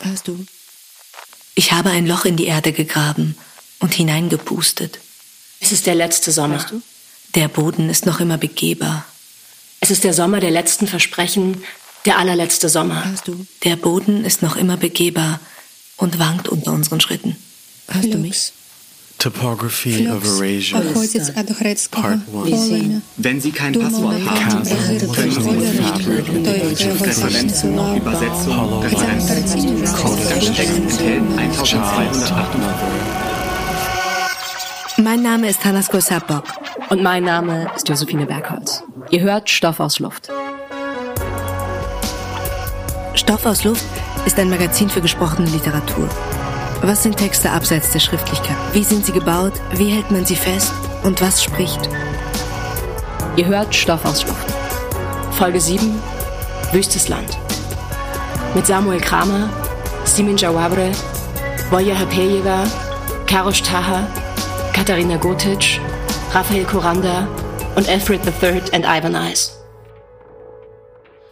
Hörst du? Ich habe ein Loch in die Erde gegraben und hineingepustet. Es ist der letzte Sommer. Der Boden ist noch immer begehbar. Es ist der Sommer der letzten Versprechen, der allerletzte Sommer. Hörst du? Der Boden ist noch immer begehbar und wankt unter unseren Schritten. Hörst du mich? Topography of Eurasia. Part 1. Wenn Sie kein Passwort haben, können Sie mit Referenzen, Übersetzung, Referenzen, Ganze Text enthält Mein Name ist Hannes Gosabok. Und mein Name ist Josephine Bergholz. Ihr hört Stoff aus Luft. Stoff aus Luft ist ein Magazin für gesprochene Literatur. Was sind Texte abseits der Schriftlichkeit? Wie sind sie gebaut? Wie hält man sie fest? Und was spricht? Ihr hört Stoff aus Luft. Folge 7, Wüstes Land. Mit Samuel Kramer, Simin Jawabre, Voja Hapejeva, Karosh Taha, Katharina Gotic, Raphael Kuranda und Alfred III and Ivan Ice.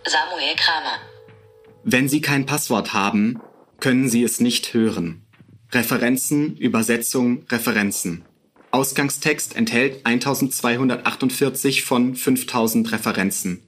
Samuel Kramer. Wenn Sie kein Passwort haben, können Sie es nicht hören. Referenzen, Übersetzung, Referenzen. Ausgangstext enthält 1248 von 5000 Referenzen.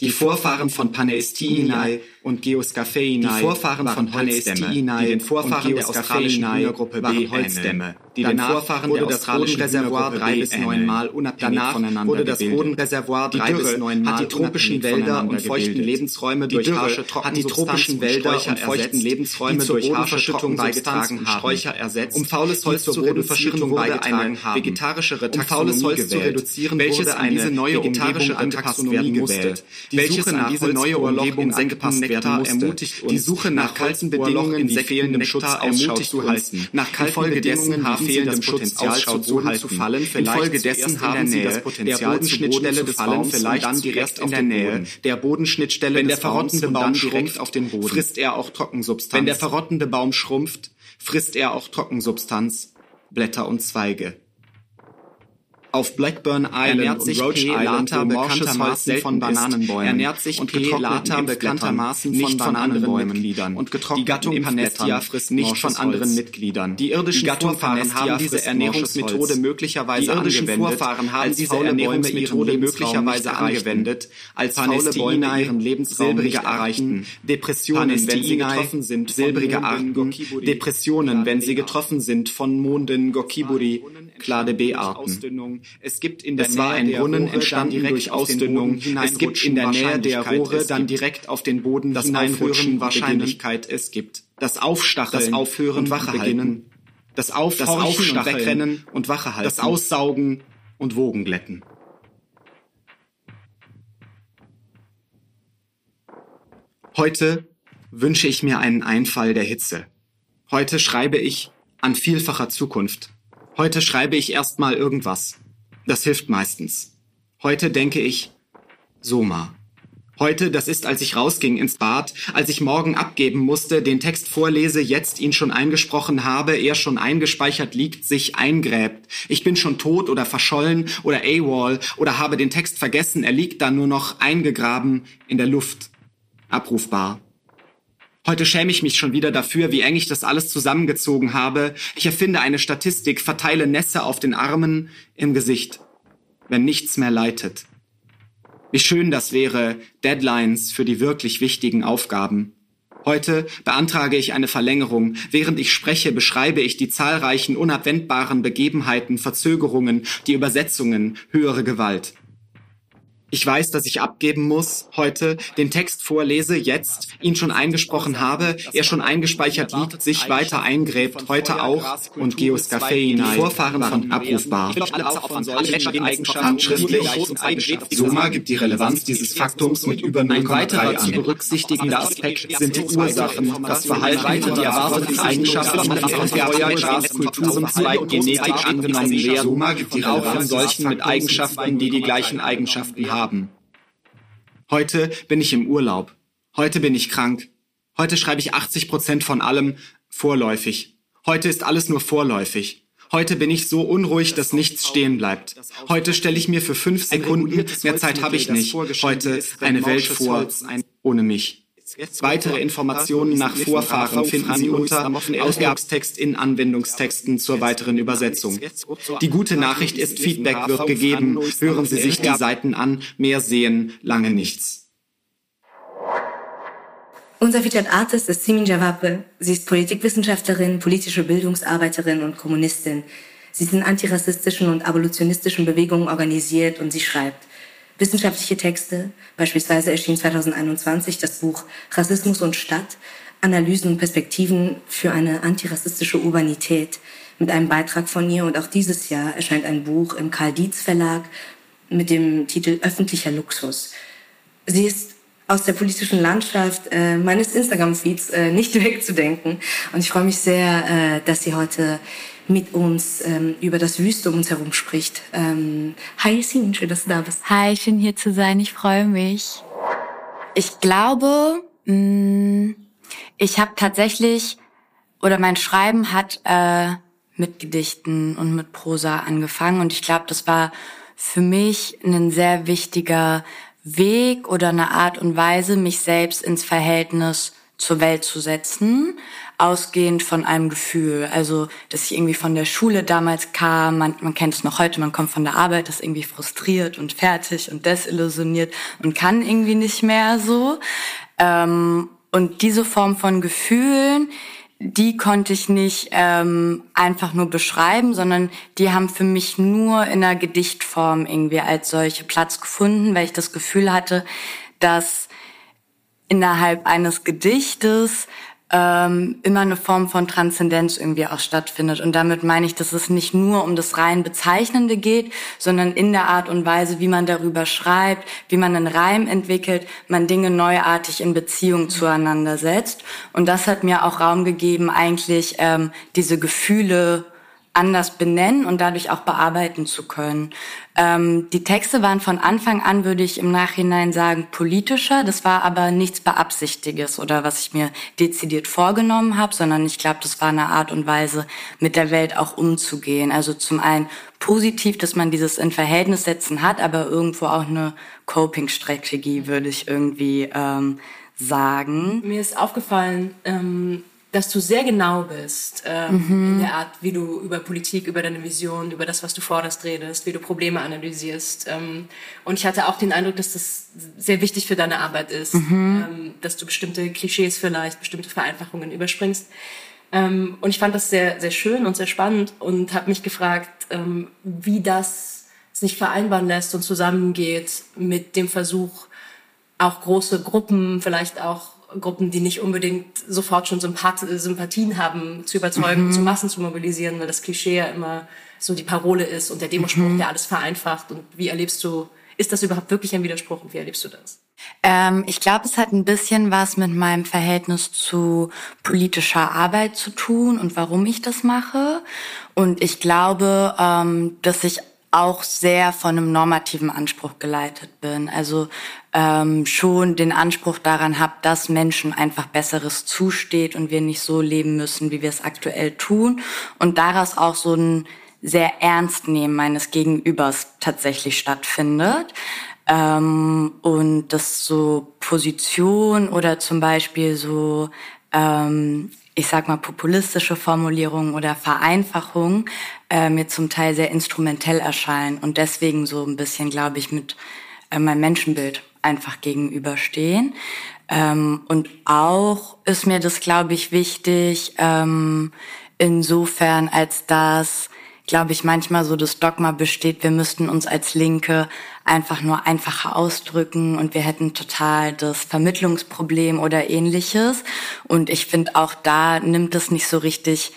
Die Vorfahren von Paneistinae und Geoscapheinai, die Vorfahren von Paneistinae, die den Vorfahren der australischen Hühnergruppe waren Holzstämme, die den Vorfahren wurde das Bodenreservoir drei bis neunmal unabhängig voneinander wurde das Bodenreservoir drei bis neunmal hat die tropischen Wälder und feuchten Lebensräume durch harsche hat die tropischen Wälder und feuchten Lebensräume durch harsche Verschüttung beigetragen haben, Sträucher ersetzt, um faules Holz zur Bodenverschichtung wurde eine vegetarischere Taxonomie zu reduzieren, welches an diese neue vegetarische Taxonomie gewählt. welches an diese neue Umgebung angepasst werden musste. Die Suche nach kalten Bedingungen, die fehlendem Schutz ermutigt zu halten. Nach kalten Bedingungen haben sie das Potenzial zu Boden zu fallen. Infolgedessen haben sie das Potenzial der Bodenschnittstelle des fallen, vielleicht dann direkt in der Nähe der Bodenschnittstelle Wenn der verrottende Baum direkt auf den Boden frisst er auch Trockensubstanz. Wenn der verrottende Baum schrumpft, frisst er auch Trockensubstanz, Blätter und Zweige. Auf Blackburn Island ernährt sich Roach P. Lata bekanntermaßen von Bananenbäumen. Ernährt sich und P. Lata bekanntermaßen von Bananenbäumen und Die Gattung Panestia frisst nicht von anderen Mitgliedern. Die irdischen Vorfahren haben diese Ernährungsmethode möglicherweise angewendet. Vorfahren haben diese Ernährungsmethode möglicherweise angewendet, als faule Bäume ihren Lebensraum nicht erreichten. Depressionen, wenn sie getroffen sind, silbrige Arten. Depressionen, wenn sie getroffen sind von Monden Gokiburi, Klade B-Arten. Es gibt in der es war ein Brunnen entstanden durch Ausdünnung. Es gibt in der Nähe der Rohre dann direkt auf den Boden das Aufhören Wahrscheinlichkeit es gibt. Das Aufstacheln, das Aufhören und Wachehalten. Das Aufhorchen und Wegrennen und Wachehalten. Das Aussaugen und Wogenglätten. Heute wünsche ich mir einen Einfall der Hitze. Heute schreibe ich an vielfacher Zukunft. Heute schreibe ich erstmal irgendwas. Das hilft meistens. Heute denke ich, Soma. Heute, das ist, als ich rausging ins Bad, als ich morgen abgeben musste, den Text vorlese, jetzt ihn schon eingesprochen habe, er schon eingespeichert liegt, sich eingräbt. Ich bin schon tot oder verschollen oder AWOL oder habe den Text vergessen, er liegt da nur noch eingegraben in der Luft. Abrufbar. Heute schäme ich mich schon wieder dafür, wie eng ich das alles zusammengezogen habe. Ich erfinde eine Statistik, verteile Nässe auf den Armen, im Gesicht, wenn nichts mehr leitet. Wie schön das wäre, Deadlines für die wirklich wichtigen Aufgaben. Heute beantrage ich eine Verlängerung. Während ich spreche, beschreibe ich die zahlreichen unabwendbaren Begebenheiten, Verzögerungen, die Übersetzungen, höhere Gewalt. Ich weiß, dass ich abgeben muss, heute, den Text vorlese, jetzt, ihn schon eingesprochen habe, er schon eingespeichert liegt, sich weiter eingräbt, heute auch, und Geoscapheinai, die Vorfahren von abrufbar. Handschriftlich, Soma gibt die Relevanz dieses Faktums mit über 0,3 Ein weiterer zu berücksichtigender Aspekt sind die Ursachen, das Verhalten die erwarteten Eigenschaften, von Feuer, Kulturenzweig, Genetik angenommen werden, Soma gibt die auch von solchen mit Eigenschaften, die die gleichen Eigenschaften haben haben. Heute bin ich im Urlaub. Heute bin ich krank. Heute schreibe ich 80 Prozent von allem vorläufig. Heute ist alles nur vorläufig. Heute bin ich so unruhig, dass nichts stehen bleibt. Heute stelle ich mir für fünf Sekunden, mehr Zeit habe ich nicht, heute eine Welt vor, ohne mich. Weitere Informationen nach Vorfahren finden Sie unter Ausgabstext in Anwendungstexten zur weiteren Übersetzung. Die gute Nachricht ist, Feedback wird gegeben. Hören Sie sich die Seiten an. Mehr sehen, lange nichts. Unser Featured Artist ist Simin Jawapre. Sie ist Politikwissenschaftlerin, politische Bildungsarbeiterin und Kommunistin. Sie ist in antirassistischen und abolitionistischen Bewegungen organisiert und sie schreibt wissenschaftliche Texte. Beispielsweise erschien 2021 das Buch Rassismus und Stadt, Analysen und Perspektiven für eine antirassistische Urbanität mit einem Beitrag von ihr. Und auch dieses Jahr erscheint ein Buch im Karl Dietz Verlag mit dem Titel Öffentlicher Luxus. Sie ist aus der politischen Landschaft äh, meines Instagram-Feeds äh, nicht wegzudenken. Und ich freue mich sehr, äh, dass sie heute mit uns ähm, über das Wüste um uns herum spricht. Ähm, hi Sin, schön, dass du da bist. Hi, schön hier zu sein. Ich freue mich. Ich glaube, mh, mm, ich habe tatsächlich oder mein Schreiben hat äh, mit Gedichten und mit Prosa angefangen und ich glaube, das war für mich ein sehr wichtiger Weg oder eine Art und Weise, mich selbst ins Verhältnis zur Welt zu setzen, ausgehend von einem Gefühl. Also, dass ich irgendwie von der Schule damals kam, man, man kennt es noch heute, man kommt von der Arbeit, ist irgendwie frustriert und fertig und desillusioniert und kann irgendwie nicht mehr so. Ähm, und diese Form von Gefühlen, die konnte ich nicht ähm, einfach nur beschreiben, sondern die haben für mich nur in einer Gedichtform irgendwie als solche Platz gefunden, weil ich das Gefühl hatte, dass innerhalb eines Gedichtes ähm, immer eine Form von Transzendenz irgendwie auch stattfindet. Und damit meine ich, dass es nicht nur um das rein Bezeichnende geht, sondern in der Art und Weise, wie man darüber schreibt, wie man einen Reim entwickelt, man Dinge neuartig in Beziehung zueinander setzt. Und das hat mir auch Raum gegeben, eigentlich ähm, diese Gefühle anders benennen und dadurch auch bearbeiten zu können. Ähm, die Texte waren von Anfang an, würde ich im Nachhinein sagen, politischer. Das war aber nichts Beabsichtiges oder was ich mir dezidiert vorgenommen habe, sondern ich glaube, das war eine Art und Weise, mit der Welt auch umzugehen. Also zum einen positiv, dass man dieses in Verhältnis setzen hat, aber irgendwo auch eine Coping-Strategie, würde ich irgendwie ähm, sagen. Mir ist aufgefallen, ähm dass du sehr genau bist ähm, mhm. in der Art, wie du über Politik, über deine Vision, über das, was du forderst, redest, wie du Probleme analysierst. Ähm, und ich hatte auch den Eindruck, dass das sehr wichtig für deine Arbeit ist, mhm. ähm, dass du bestimmte Klischees vielleicht, bestimmte Vereinfachungen überspringst. Ähm, und ich fand das sehr, sehr schön und sehr spannend und habe mich gefragt, ähm, wie das sich vereinbaren lässt und zusammengeht mit dem Versuch, auch große Gruppen, vielleicht auch Gruppen, die nicht unbedingt sofort schon Sympath Sympathien haben, zu überzeugen, mhm. zu Massen zu mobilisieren, weil das Klischee ja immer so die Parole ist und der Demospruch, mhm. der alles vereinfacht. Und wie erlebst du, ist das überhaupt wirklich ein Widerspruch und wie erlebst du das? Ähm, ich glaube, es hat ein bisschen was mit meinem Verhältnis zu politischer Arbeit zu tun und warum ich das mache. Und ich glaube, ähm, dass ich auch sehr von einem normativen Anspruch geleitet bin. Also ähm, schon den Anspruch daran habe, dass Menschen einfach Besseres zusteht und wir nicht so leben müssen, wie wir es aktuell tun. Und daraus auch so ein sehr ernst nehmen meines Gegenübers tatsächlich stattfindet. Ähm, und dass so Position oder zum Beispiel so ähm, ich sag mal, populistische Formulierungen oder Vereinfachungen äh, mir zum Teil sehr instrumentell erscheinen und deswegen so ein bisschen, glaube ich, mit äh, meinem Menschenbild einfach gegenüberstehen. Ähm, und auch ist mir das, glaube ich, wichtig, ähm, insofern, als dass glaube ich, manchmal so das Dogma besteht, wir müssten uns als Linke einfach nur einfacher ausdrücken und wir hätten total das Vermittlungsproblem oder ähnliches. Und ich finde auch da nimmt es nicht so richtig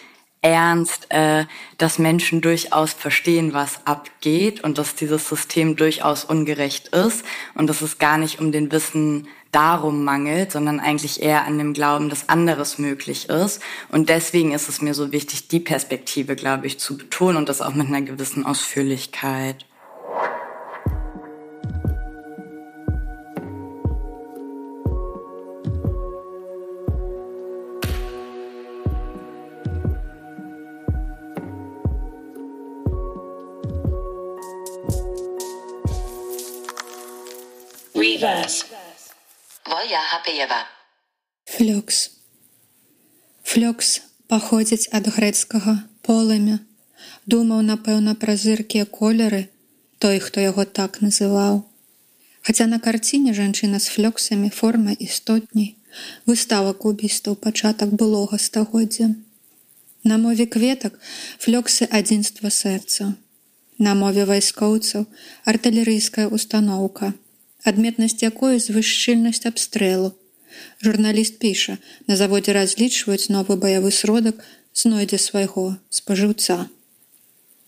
ernst, äh, dass Menschen durchaus verstehen, was abgeht und dass dieses System durchaus ungerecht ist und dass es gar nicht um den Wissen darum mangelt, sondern eigentlich eher an dem Glauben, dass anderes möglich ist. Und deswegen ist es mir so wichtig, die Perspektive, glaube ich, zu betonen und das auch mit einer gewissen Ausführlichkeit. Reverse. Voja Hapejeva. Флюкс. Флюкс паходзіць ад грэцкага полымя. Думаў, напэўна, пра зыркія колеры, той, хто яго так называў. Хаця на карціне жанчына з флёксамі форма істотней, выстава кубістаў пачатак былога стагоддзя. На мове кветак флёксы адзінства сэрца. На мове вайскоўцаў артылерыйская установка, адметнасць якой звышчыльнасць абстрэлу. Журналіст піша, на заводзе разлічваюць новы баявы сродак знойдзе свайго спажыўца.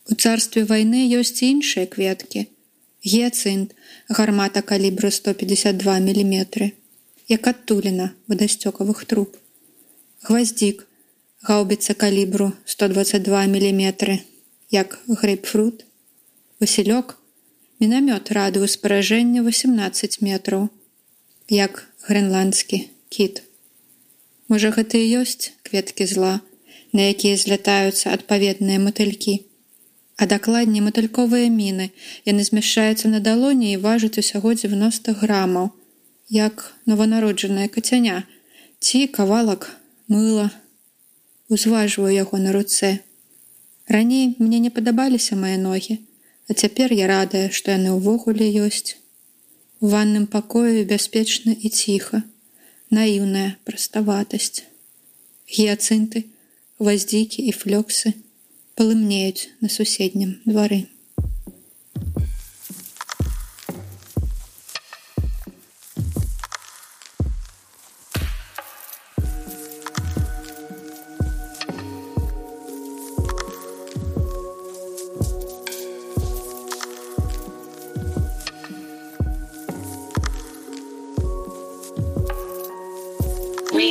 У царстве вайны ёсць іншыя кветкі. Гецынт, гармата калібру 152 мм, як адтуліна вадасцёкавых труб. Гваздзік, гаўбіца калібру 122 мм, як грейпфрут. Васілёк, мінамёт радыус паражэння 18 метраў, як грэнландскі кіт. Можа, гэта і ёсць кветкі зла, на якія злятаюцца адпаведныя матылькі. А дакладней матыльковыя міны, яны змяшчаюцца на далоні і важаць усяго 90 грамаў, як нованароджаная кацяня, ці кавалак мыла, узважваю яго на руцэ. Раней мне не падабаліся мае ногі, а цяпер я радая, што яны ўвогуле ёсць. У ванным пакоі бяспечна і ціха, наіўная праставатасць. Гіяцынты, гваздзікі і флёксы палымнеюць на суседнім двары.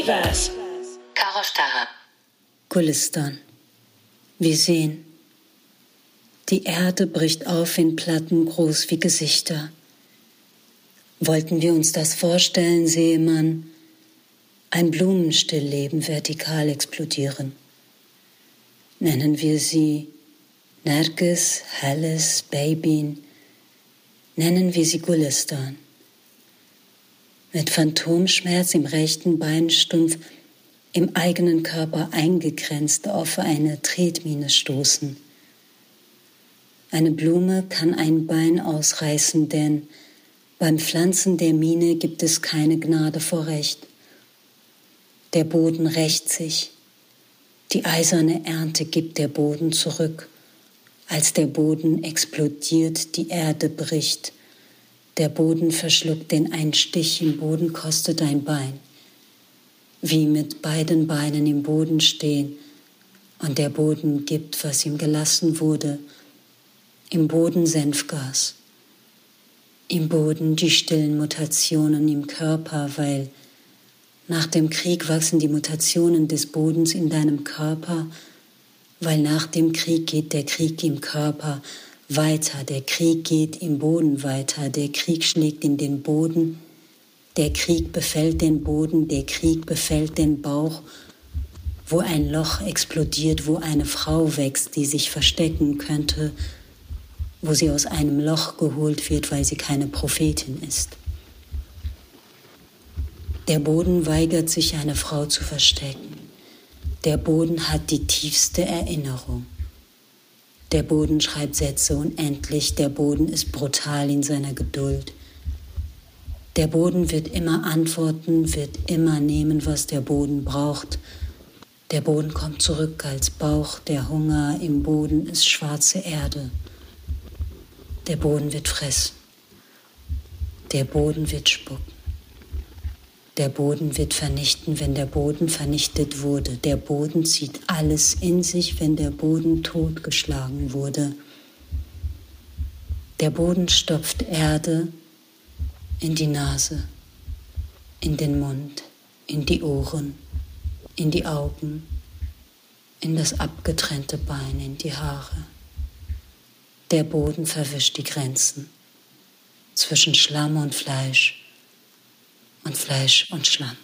Reverse. Caro Starre. Gulistan. Wir sehen. Die Erde bricht auf in Platten groß wie Gesichter. Wollten wir uns das vorstellen, sehe man ein Blumenstillleben vertikal explodieren. Nennen wir sie Nergis, Helles, Babyn, nennen wir sie Gulistan mit Phantomschmerz im rechten Beinstumpf im eigenen Körper eingegrenzt auf eine Tretmine stoßen. Eine Blume kann ein Bein ausreißen, denn beim Pflanzen der Mine gibt es keine Gnade vor Recht. Der Boden rächt sich. Die eiserne Ernte gibt der Boden zurück. Als der Boden explodiert, die Erde bricht. Der Boden verschluckt den ein Stich im Boden kostet ein Bein. Wie mit beiden Beinen im Boden stehen und der Boden gibt, was ihm gelassen wurde. Im Boden Senfgas. Im Boden die stillen Mutationen im Körper, weil nach dem Krieg wachsen die Mutationen des Bodens in deinem Körper, weil nach dem Krieg geht der Krieg im Körper weiter, der Krieg geht im Boden weiter, der Krieg schlägt in den Boden, der Krieg befällt den Boden, der Krieg befällt den Bauch, wo ein Loch explodiert, wo eine Frau wächst, die sich verstecken könnte, wo sie aus einem Loch geholt wird, weil sie keine Prophetin ist. Der Boden weigert sich, eine Frau zu verstecken. Der Boden hat die tiefste Erinnerung. Der Boden schreibt Sätze unendlich, der Boden ist brutal in seiner Geduld. Der Boden wird immer antworten, wird immer nehmen, was der Boden braucht. Der Boden kommt zurück als Bauch, der Hunger im Boden ist schwarze Erde. Der Boden wird fressen. Der Boden wird spucken. Der Boden wird vernichten, wenn der Boden vernichtet wurde. Der Boden zieht alles in sich, wenn der Boden totgeschlagen wurde. Der Boden stopft Erde in die Nase, in den Mund, in die Ohren, in die Augen, in das abgetrennte Bein, in die Haare. Der Boden verwischt die Grenzen zwischen Schlamm und Fleisch und Fleisch und Schlamm.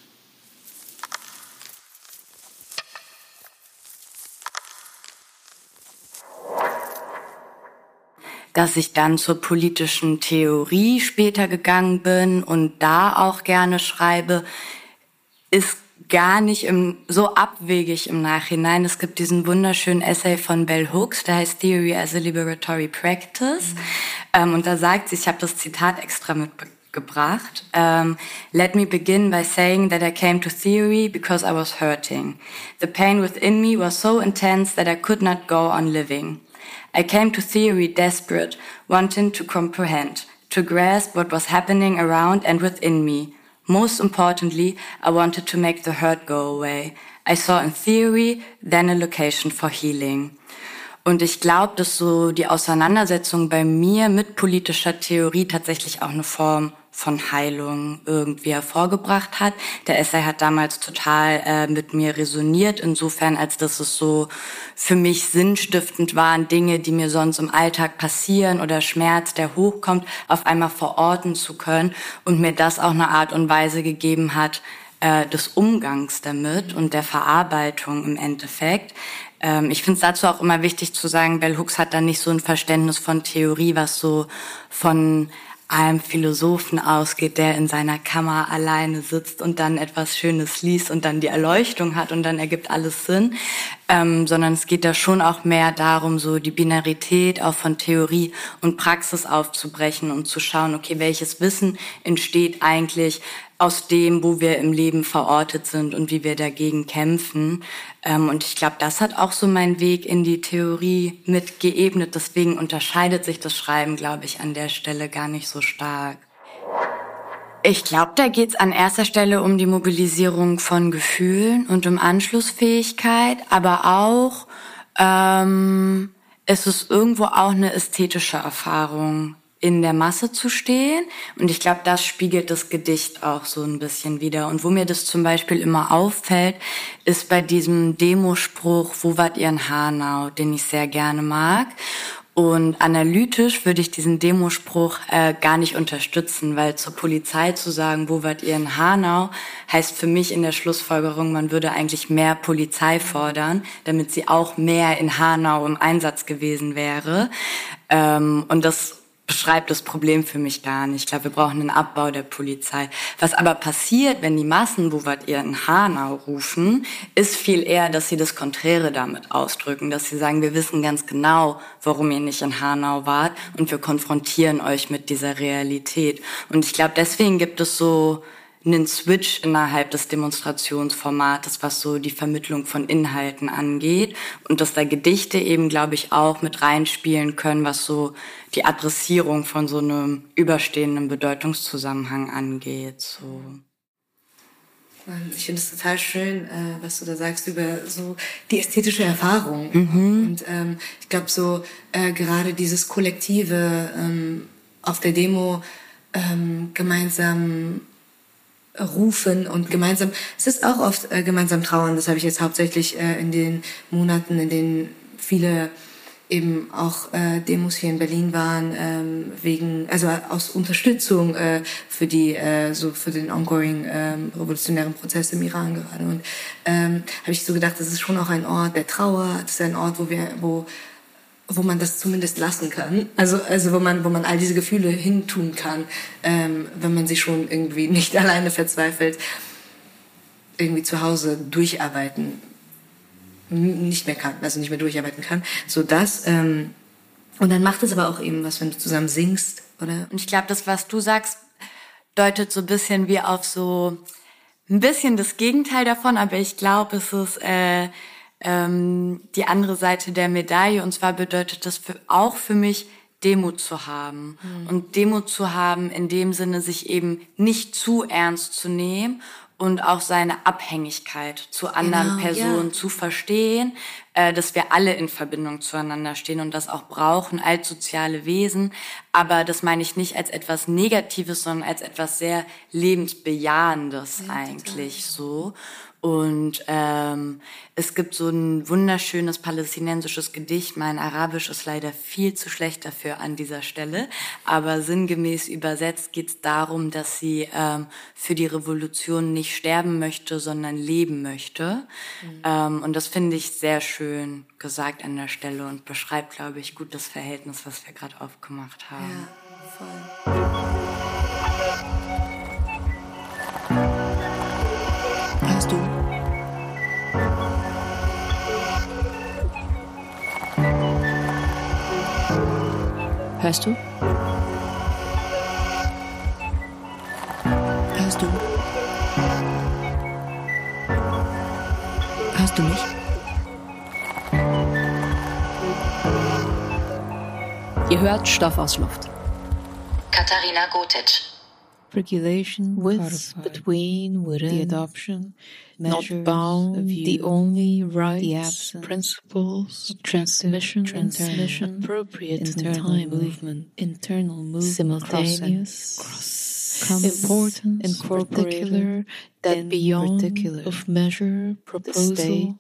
dass ich dann zur politischen Theorie später gegangen bin und da auch gerne schreibe, ist gar nicht im, so abwegig im Nachhinein. Es gibt diesen wunderschönen Essay von Bell Hooks, der heißt Theory as a Liberatory Practice. Mhm. Ähm, und da sagt sie, ich habe das Zitat extra mitgebracht, um, Let me begin by saying that I came to theory because I was hurting. The pain within me was so intense that I could not go on living. I came to theory desperate, wanting to comprehend, to grasp what was happening around and within me. Most importantly, I wanted to make the hurt go away. I saw in theory then a location for healing. Und ich glaube, dass so die Auseinandersetzung bei mir mit politischer Theorie tatsächlich auch eine Form von Heilung irgendwie hervorgebracht hat. Der Essay hat damals total äh, mit mir resoniert, insofern als dass es so für mich sinnstiftend waren, Dinge, die mir sonst im Alltag passieren oder Schmerz, der hochkommt, auf einmal verorten zu können und mir das auch eine Art und Weise gegeben hat, äh, des Umgangs damit und der Verarbeitung im Endeffekt. Ähm, ich finde es dazu auch immer wichtig zu sagen, Bell Hooks hat da nicht so ein Verständnis von Theorie, was so von einem Philosophen ausgeht, der in seiner Kammer alleine sitzt und dann etwas Schönes liest und dann die Erleuchtung hat und dann ergibt alles Sinn, ähm, sondern es geht da schon auch mehr darum, so die Binarität auch von Theorie und Praxis aufzubrechen und zu schauen, okay, welches Wissen entsteht eigentlich aus dem, wo wir im Leben verortet sind und wie wir dagegen kämpfen. Ähm, und ich glaube, das hat auch so meinen Weg in die Theorie mit geebnet. Deswegen unterscheidet sich das Schreiben, glaube ich, an der Stelle gar nicht so stark. Ich glaube, da geht es an erster Stelle um die Mobilisierung von Gefühlen und um Anschlussfähigkeit, aber auch ähm, es ist irgendwo auch eine ästhetische Erfahrung in der Masse zu stehen. Und ich glaube, das spiegelt das Gedicht auch so ein bisschen wieder. Und wo mir das zum Beispiel immer auffällt, ist bei diesem Demospruch, wo wart ihr in Hanau, den ich sehr gerne mag. Und analytisch würde ich diesen Demospruch äh, gar nicht unterstützen, weil zur Polizei zu sagen, wo wart ihr in Hanau, heißt für mich in der Schlussfolgerung, man würde eigentlich mehr Polizei fordern, damit sie auch mehr in Hanau im Einsatz gewesen wäre. Ähm, und das beschreibt das Problem für mich gar nicht. Ich glaube, wir brauchen einen Abbau der Polizei. Was aber passiert, wenn die Massen, wo wir ihr in Hanau rufen, ist viel eher, dass sie das Konträre damit ausdrücken, dass sie sagen, wir wissen ganz genau, warum ihr nicht in Hanau wart und wir konfrontieren euch mit dieser Realität. Und ich glaube, deswegen gibt es so einen Switch innerhalb des Demonstrationsformates, was so die Vermittlung von Inhalten angeht und dass da Gedichte eben, glaube ich, auch mit reinspielen können, was so die Adressierung von so einem überstehenden Bedeutungszusammenhang angeht. So. Ich finde es total schön, äh, was du da sagst über so die ästhetische Erfahrung. Mhm. Und ähm, ich glaube so äh, gerade dieses kollektive ähm, auf der Demo ähm, gemeinsam rufen und gemeinsam, es ist auch oft äh, gemeinsam trauern, das habe ich jetzt hauptsächlich äh, in den Monaten, in denen viele eben auch äh, Demos hier in Berlin waren ähm, wegen also aus Unterstützung äh, für die äh, so für den ongoing ähm, revolutionären Prozess im Iran gerade. Und ähm, habe ich so gedacht das ist schon auch ein Ort der Trauer. Das ist ein Ort wo wir wo wo man das zumindest lassen kann. Also, also wo man, wo man all diese Gefühle hintun kann, ähm, wenn man sich schon irgendwie nicht alleine verzweifelt, irgendwie zu Hause durcharbeiten nicht mehr kann, also nicht mehr durcharbeiten kann, so dass ähm, und dann macht es aber auch eben was, wenn du zusammen singst, oder? Und ich glaube, das, was du sagst, deutet so ein bisschen wie auf so ein bisschen das Gegenteil davon, aber ich glaube, es ist äh, ähm, die andere Seite der Medaille. Und zwar bedeutet das für, auch für mich, Demut zu haben. Mhm. Und Demut zu haben in dem Sinne, sich eben nicht zu ernst zu nehmen und auch seine Abhängigkeit zu anderen genau, Personen ja. zu verstehen, äh, dass wir alle in Verbindung zueinander stehen und das auch brauchen als soziale Wesen. Aber das meine ich nicht als etwas Negatives, sondern als etwas sehr lebensbejahendes ja, eigentlich total. so. Und ähm, es gibt so ein wunderschönes palästinensisches Gedicht. Mein Arabisch ist leider viel zu schlecht dafür an dieser Stelle. Aber sinngemäß übersetzt geht es darum, dass sie ähm, für die Revolution nicht sterben möchte, sondern leben möchte. Mhm. Ähm, und das finde ich sehr schön gesagt an der Stelle und beschreibt, glaube ich, gut das Verhältnis, was wir gerade aufgemacht haben. Ja, voll. Hörst du? Hörst du? Hörst du mich? Ihr hört Stoff aus Luft. Katharina Gotic. Regulation with, between, within, the adoption, not bound, the only right, the absence, principles, transmission, transmission, appropriate internal time, movement, internal movement, simultaneous, cross, cross important, incorporated, that beyond particular. of measure, proposal, state,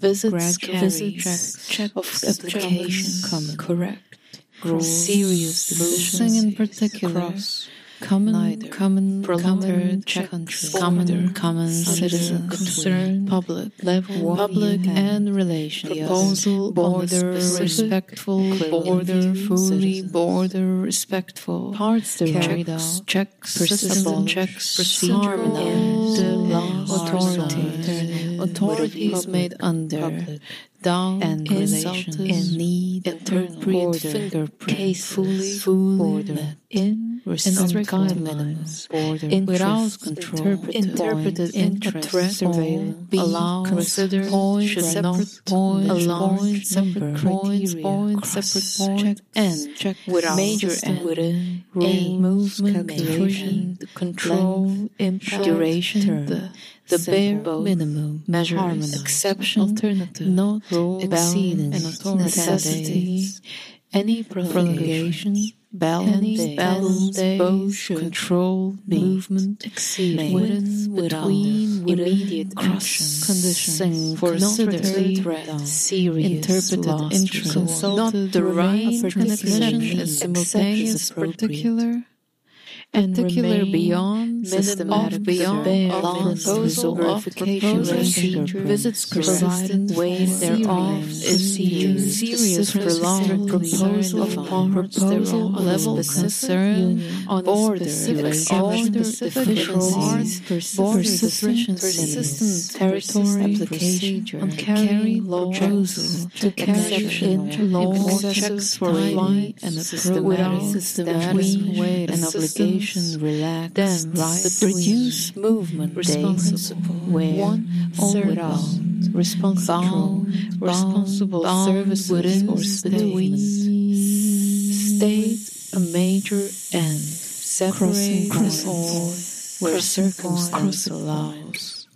visits, visits, check, check of application, common, correct, gross, serious, decisions in particular, cross, common, Neither. common, prolonged country, common, common citizen, concern, public, level, public and relation, proposal, border, respectful, border, fully, border, respectful, parts carried out, checks, persistent checks, law, authority, authorities made under, down and relations in need fingerprint case fully full in restrict guidelines in without control interpreted interest surveillance allow consider point separate point allow separate points point separate point and check without major and within rule movement calculation control impact duration the the bare minimum measure exception alternative not rule and necessity any prolongation balance balance both control movement exceeding within between immediate cross conditions for considered threat serious interpreted interest not the right is simultaneous particular and particular beyond systematic beyond proposal of verification visits persistent ways thereof is serious prolonged proposal of proposal level concern on border order deficiencies persistent territory application on carry law proposal to exception law checks for and without systematic way and obligation relax, right the produce movement responsible where one without responsible responsible service within or between state a major end separate all where circumstance allows.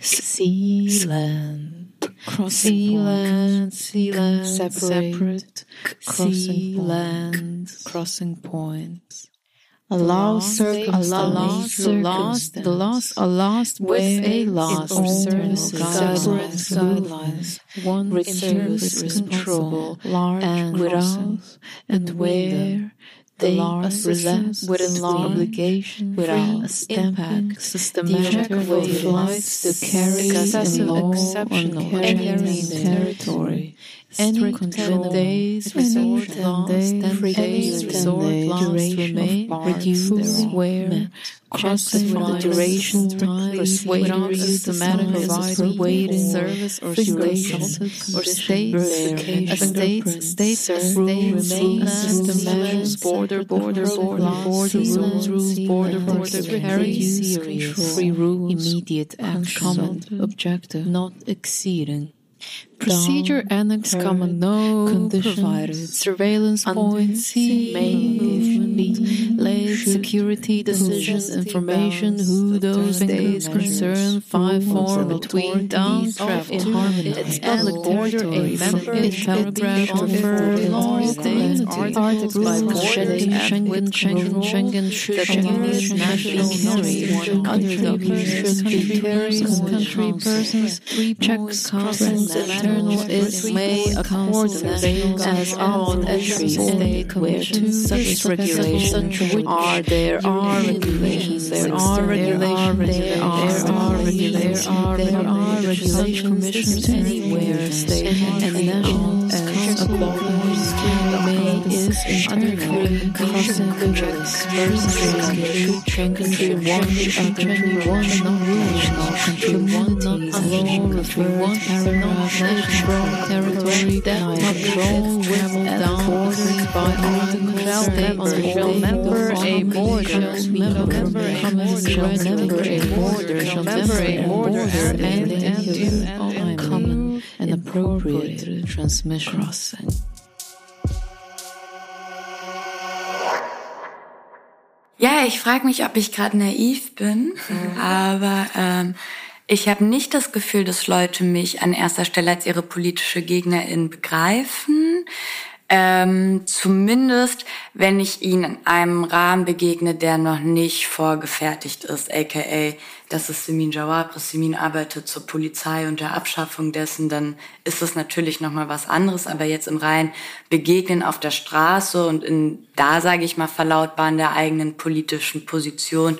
Sea land. Sea land sea land separate sea land. Crossing points allow circumstance, the lost, the lost, a lost with a lost or services, guidelines, guidelines, one with service control, large and without, and where they relapse within law obligation without a impact, systematic way flights to carry excessive exceptional any territory any control days resort days days resort duration of reduce where crosses with the duration time without systematic waiting service or duration or states a state state rule remains systematic border border border border rules rules border border carry serious free rules immediate action objective not exceeding Procedure annex common no conditions, surveillance points, main movement, Security decisions, Information Who Those Days Concern Five Form Between Down Travel in Harmony Its Public Border A Member Paragraph States Articles by Schengen Schengen Schengen Schengen Schengen National documents Country Persons Country Persons Checks Crossings Internal is may accordance as all entries state where two such regulations are there are regulations. there are regulations. There are regulations. there are regulations. Commissions anywhere state and national applause may is in other. Feeling causing dispersing country one country one non-relational country one alone country one paragraph national territory that control travel down borders by all shall member a border member a border shall member a border shall member a border and and common and appropriate transmission crossing. Ja, ich frage mich, ob ich gerade naiv bin, mhm. aber ähm, ich habe nicht das Gefühl, dass Leute mich an erster Stelle als ihre politische Gegnerin begreifen. Ähm, zumindest, wenn ich ihnen in einem Rahmen begegne, der noch nicht vorgefertigt ist, aka, dass es Simin Jawab, Simin arbeitet zur Polizei und der Abschaffung dessen, dann ist es natürlich nochmal was anderes. Aber jetzt im rein Begegnen auf der Straße und in, da sage ich mal, Verlautbaren der eigenen politischen Position,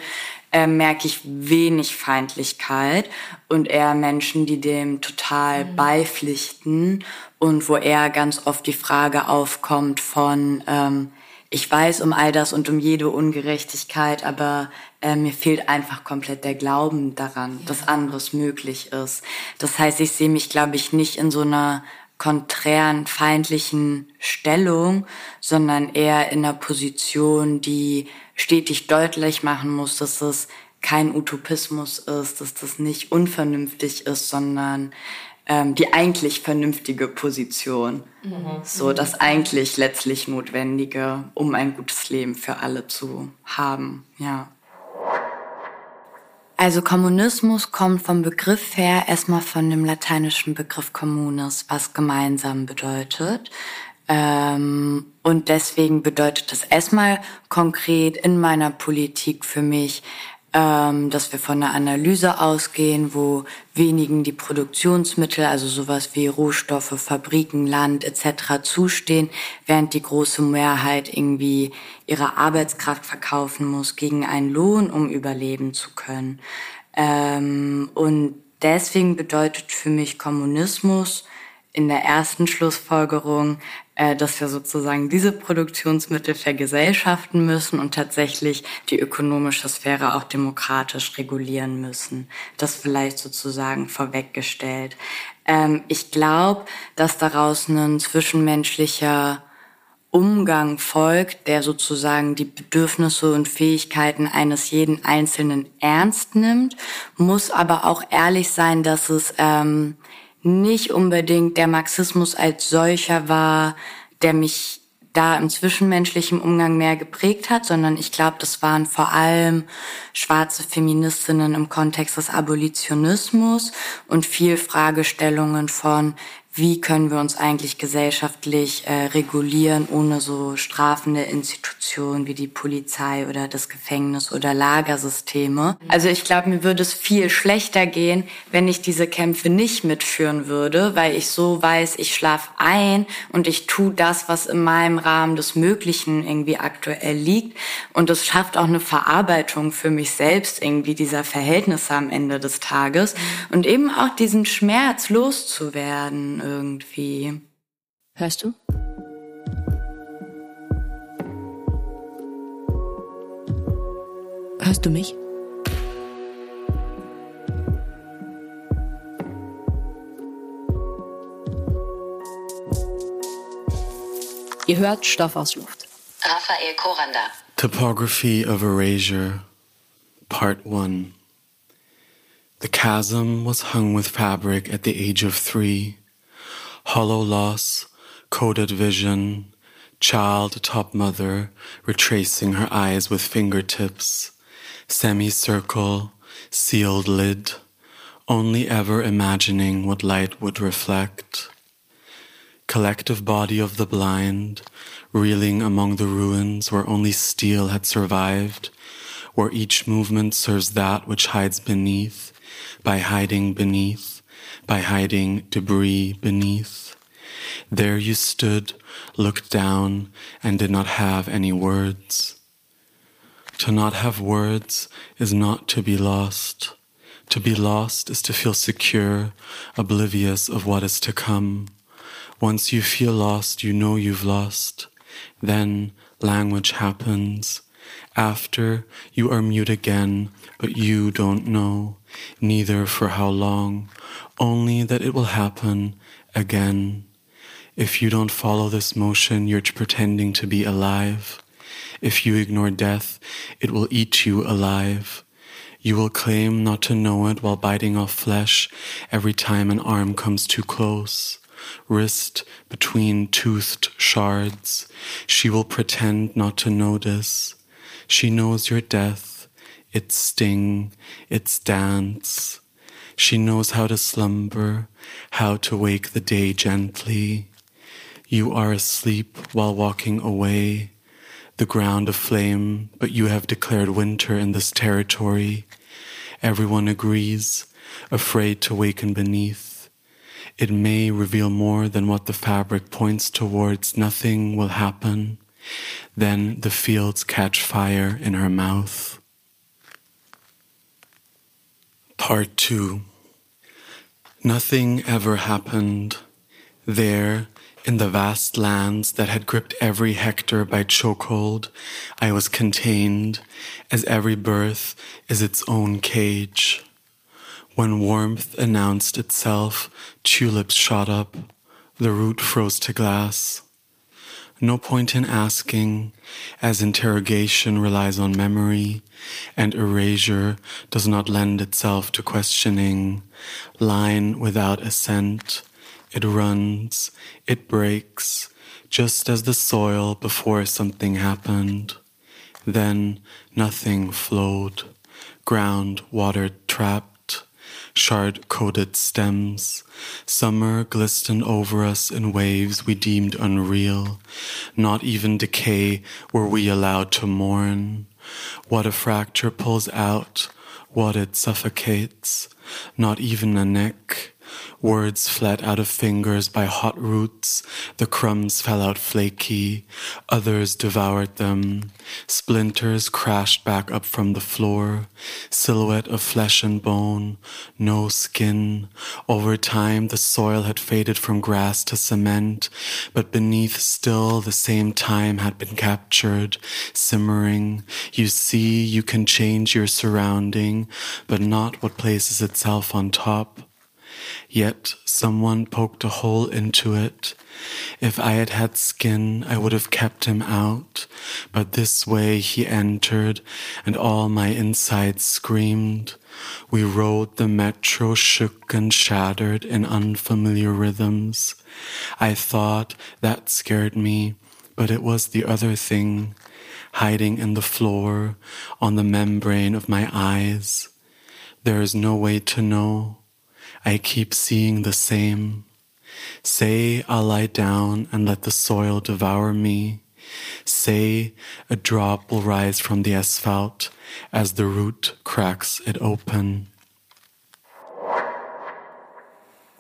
äh, merke ich wenig Feindlichkeit und eher Menschen, die dem total mhm. beipflichten und wo eher ganz oft die Frage aufkommt von, ähm, ich weiß um all das und um jede Ungerechtigkeit, aber äh, mir fehlt einfach komplett der Glauben daran, ja. dass anderes möglich ist. Das heißt, ich sehe mich, glaube ich, nicht in so einer konträren, feindlichen Stellung, sondern eher in einer Position, die stetig deutlich machen muss, dass es kein Utopismus ist, dass das nicht unvernünftig ist, sondern ähm, die eigentlich vernünftige Position. Mhm. So das eigentlich letztlich Notwendige, um ein gutes Leben für alle zu haben. Ja. Also Kommunismus kommt vom Begriff her erstmal von dem lateinischen Begriff communis, was gemeinsam bedeutet. Ähm, und deswegen bedeutet das erstmal konkret in meiner Politik für mich, ähm, dass wir von einer Analyse ausgehen, wo wenigen die Produktionsmittel, also sowas wie Rohstoffe, Fabriken, Land etc. zustehen, während die große Mehrheit irgendwie ihre Arbeitskraft verkaufen muss gegen einen Lohn, um überleben zu können. Ähm, und deswegen bedeutet für mich Kommunismus in der ersten Schlussfolgerung, dass wir sozusagen diese Produktionsmittel vergesellschaften müssen und tatsächlich die ökonomische Sphäre auch demokratisch regulieren müssen. Das vielleicht sozusagen vorweggestellt. Ähm, ich glaube, dass daraus ein zwischenmenschlicher Umgang folgt, der sozusagen die Bedürfnisse und Fähigkeiten eines jeden Einzelnen ernst nimmt, muss aber auch ehrlich sein, dass es ähm, nicht unbedingt der Marxismus als solcher war, der mich da im zwischenmenschlichen Umgang mehr geprägt hat, sondern ich glaube, das waren vor allem schwarze Feministinnen im Kontext des Abolitionismus und viel Fragestellungen von, wie können wir uns eigentlich gesellschaftlich äh, regulieren, ohne so strafende Institutionen wie die Polizei oder das Gefängnis oder Lagersysteme. Also ich glaube, mir würde es viel schlechter gehen, wenn ich diese Kämpfe nicht mitführen würde, weil ich so weiß, ich schlafe ein und ich tue das, was in meinem Rahmen des Möglichen irgendwie aktuell liegt. Und es schafft auch eine Verarbeitung für mich selbst irgendwie dieser Verhältnisse am Ende des Tages und eben auch diesen Schmerz loszuwerden irgendwie. Hörst du? Hörst du mich? Ihr hört Stoff aus Luft. Raphael Koranda. Topography of Erasure, Part 1. The chasm was hung with fabric at the age of three. Hollow loss, coded vision, child top mother, retracing her eyes with fingertips, semicircle, sealed lid, only ever imagining what light would reflect. Collective body of the blind, reeling among the ruins where only steel had survived, where each movement serves that which hides beneath, by hiding beneath by hiding debris beneath. There you stood, looked down, and did not have any words. To not have words is not to be lost. To be lost is to feel secure, oblivious of what is to come. Once you feel lost, you know you've lost. Then language happens. After, you are mute again, but you don't know, neither for how long, only that it will happen again. If you don't follow this motion, you're pretending to be alive. If you ignore death, it will eat you alive. You will claim not to know it while biting off flesh every time an arm comes too close. Wrist between toothed shards. She will pretend not to notice. She knows your death, its sting, its dance. She knows how to slumber, how to wake the day gently. You are asleep while walking away, the ground aflame, but you have declared winter in this territory. Everyone agrees, afraid to waken beneath. It may reveal more than what the fabric points towards. Nothing will happen. Then the fields catch fire in her mouth. Part 2 Nothing ever happened. There, in the vast lands that had gripped every hectare by chokehold, I was contained, as every birth is its own cage. When warmth announced itself, tulips shot up, the root froze to glass. No point in asking, as interrogation relies on memory, and erasure does not lend itself to questioning, line without assent it runs, it breaks, just as the soil before something happened. Then nothing flowed, ground water trapped, shard coated stems. Summer glistened over us in waves we deemed unreal. Not even decay were we allowed to mourn. What a fracture pulls out, what it suffocates. Not even a neck Words fled out of fingers by hot roots. The crumbs fell out flaky. Others devoured them. Splinters crashed back up from the floor. Silhouette of flesh and bone. No skin. Over time, the soil had faded from grass to cement, but beneath still the same time had been captured, simmering. You see, you can change your surrounding, but not what places itself on top. Yet someone poked a hole into it. If I had had skin, I would have kept him out. But this way he entered, and all my insides screamed. We rode the metro, shook and shattered in unfamiliar rhythms. I thought that scared me, but it was the other thing, hiding in the floor, on the membrane of my eyes. There is no way to know. I keep seeing the same. Say I'll lie down and let the soil devour me. Say a drop will rise from the asphalt as the root cracks it open.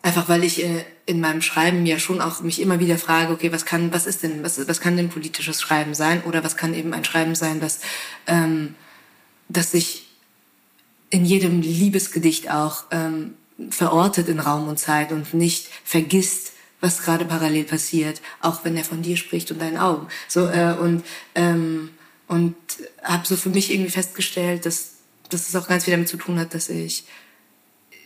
Einfach weil ich äh, in meinem Schreiben ja schon auch mich immer wieder frage, okay, was kann, was ist denn, was, was kann denn politisches Schreiben sein? Oder was kann eben ein Schreiben sein, das, ähm, das sich in jedem Liebesgedicht auch ähm, verortet in Raum und Zeit und nicht vergisst, was gerade parallel passiert, auch wenn er von dir spricht und deinen Augen. So äh, und ähm, und habe so für mich irgendwie festgestellt, dass dass es auch ganz viel damit zu tun hat, dass ich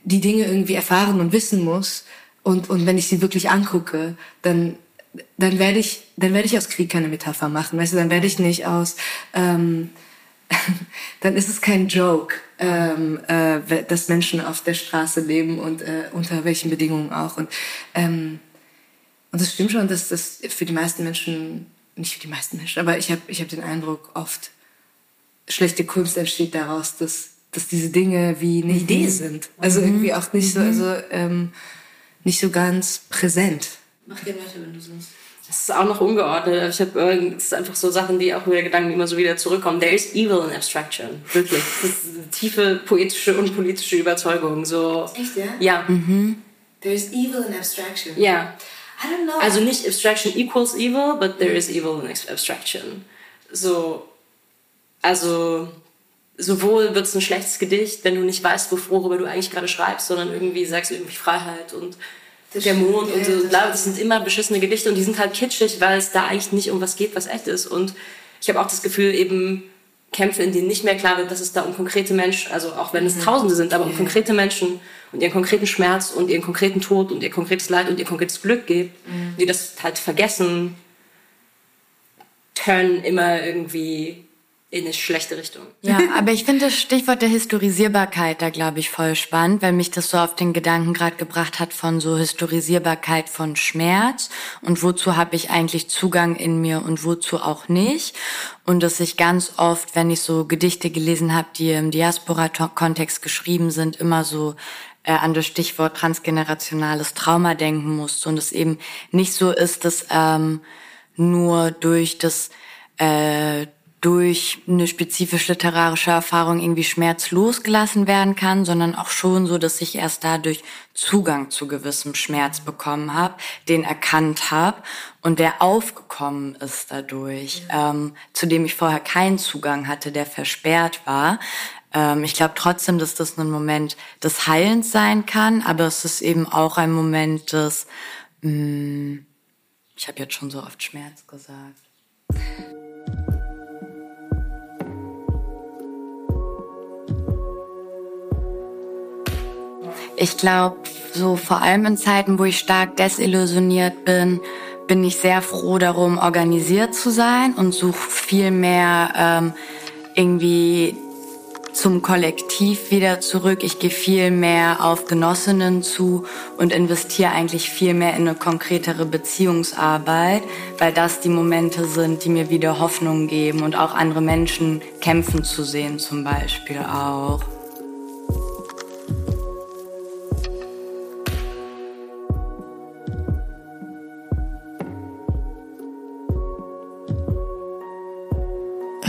die Dinge irgendwie erfahren und wissen muss. Und und wenn ich sie wirklich angucke, dann dann werde ich dann werde ich aus Krieg keine Metapher machen, weißt du, dann werde ich nicht aus ähm, dann ist es kein Joke, ähm, äh, dass Menschen auf der Straße leben und äh, unter welchen Bedingungen auch. Und, ähm, und das stimmt schon, dass das für die meisten Menschen, nicht für die meisten Menschen, aber ich habe ich hab den Eindruck, oft schlechte Kunst entsteht daraus, dass, dass diese Dinge wie eine mhm. Idee sind. Also mhm. irgendwie auch nicht so, mhm. also ähm, nicht so ganz präsent. Mach gerne weiter, wenn du sonst. Das ist auch noch ungeordnet. Ich habe es ist einfach so Sachen, die auch wieder Gedanken immer so wieder zurückkommen. There is evil in abstraction. Wirklich. Das ist eine tiefe poetische und politische Überzeugung. So. Echt, ja? Ja. Mhm. There is evil in abstraction. Ja. I don't know. Also nicht abstraction equals evil, but there is evil in abstraction. So. Also sowohl wird es ein schlechtes Gedicht, wenn du nicht weißt, worüber du eigentlich gerade schreibst, sondern irgendwie sagst du irgendwie Freiheit und der Mond und so. Klar, das sind immer beschissene Gedichte und die sind halt kitschig, weil es da eigentlich nicht um was geht, was echt ist. Und ich habe auch das Gefühl, eben Kämpfe, in denen nicht mehr klar wird, dass es da um konkrete Menschen, also auch wenn es mhm. Tausende sind, aber um konkrete Menschen und ihren konkreten Schmerz und ihren konkreten Tod und ihr konkretes Leid und ihr konkretes Glück geht, mhm. die das halt vergessen, turn immer irgendwie in eine schlechte Richtung. Ja, aber ich finde das Stichwort der Historisierbarkeit da, glaube ich, voll spannend, weil mich das so auf den Gedanken gerade gebracht hat von so Historisierbarkeit von Schmerz und wozu habe ich eigentlich Zugang in mir und wozu auch nicht. Und dass ich ganz oft, wenn ich so Gedichte gelesen habe, die im Diaspora-Kontext geschrieben sind, immer so äh, an das Stichwort transgenerationales Trauma denken musste und es eben nicht so ist, dass ähm, nur durch das äh, durch eine spezifische literarische Erfahrung irgendwie Schmerz losgelassen werden kann, sondern auch schon so, dass ich erst dadurch Zugang zu gewissem Schmerz bekommen habe, den erkannt habe und der aufgekommen ist dadurch, ähm, zu dem ich vorher keinen Zugang hatte, der versperrt war. Ähm, ich glaube trotzdem, dass das ein Moment des Heilens sein kann, aber es ist eben auch ein Moment des, mh, mm, ich habe jetzt schon so oft Schmerz gesagt. Ich glaube, so vor allem in Zeiten, wo ich stark desillusioniert bin, bin ich sehr froh darum, organisiert zu sein und suche viel mehr ähm, irgendwie zum Kollektiv wieder zurück. Ich gehe viel mehr auf Genossinnen zu und investiere eigentlich viel mehr in eine konkretere Beziehungsarbeit, weil das die Momente sind, die mir wieder Hoffnung geben und auch andere Menschen kämpfen zu sehen zum Beispiel auch.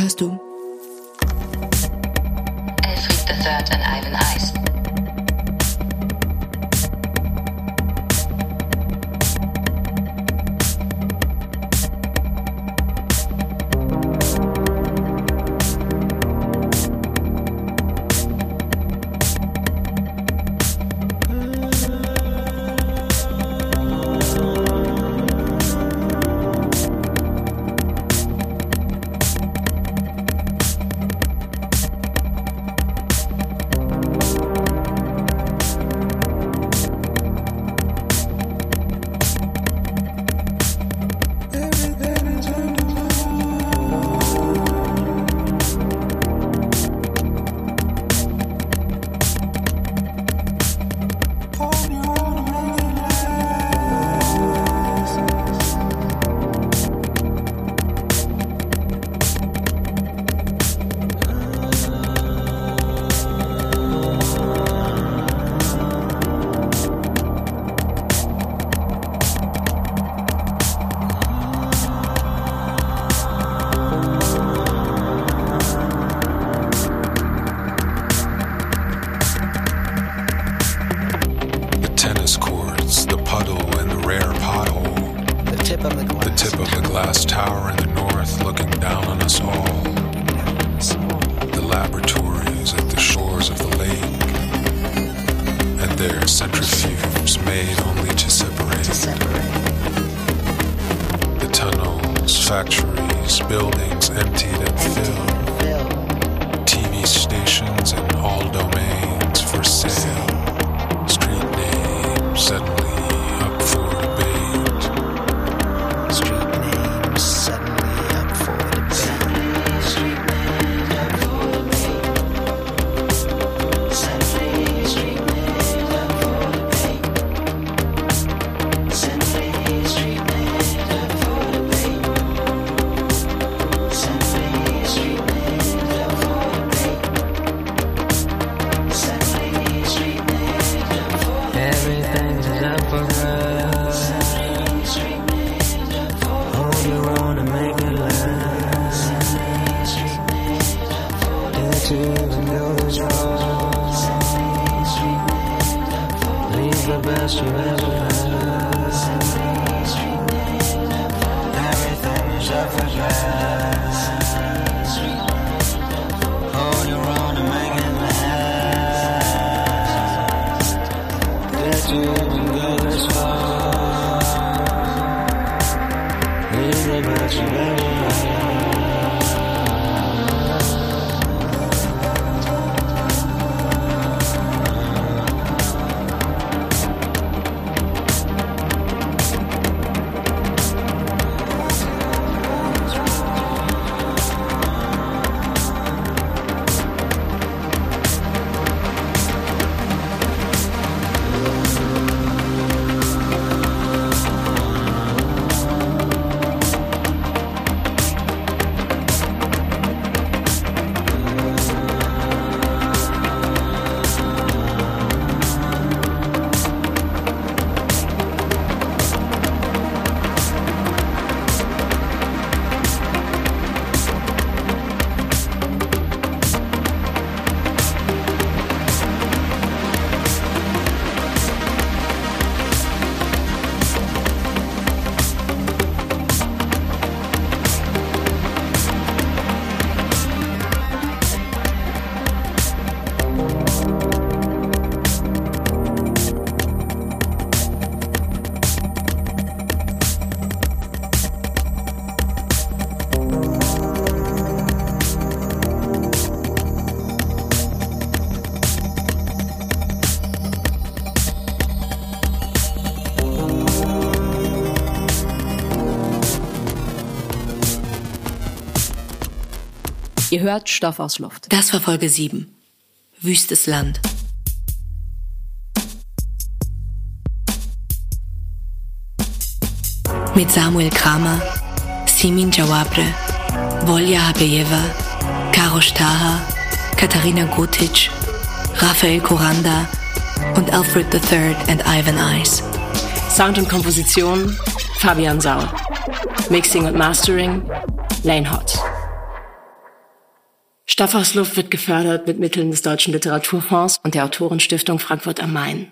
Hörst du? Elfried III an Island Ice. Ihr past you ever hört Stoff aus Luft. Das war Folge 7. Wüstes Land. Mit Samuel Kramer, Simin Jawabre, Volja Habejeva, Karo Taha, Katharina Gutic, Raphael Kuranda und Alfred III and Ivan Ice. Sound und Komposition Fabian Saul. Mixing und Mastering Lane Hot. Stoff aus Luft wird gefördert mit Mitteln des Deutschen Literaturfonds und der Autorenstiftung Frankfurt am Main.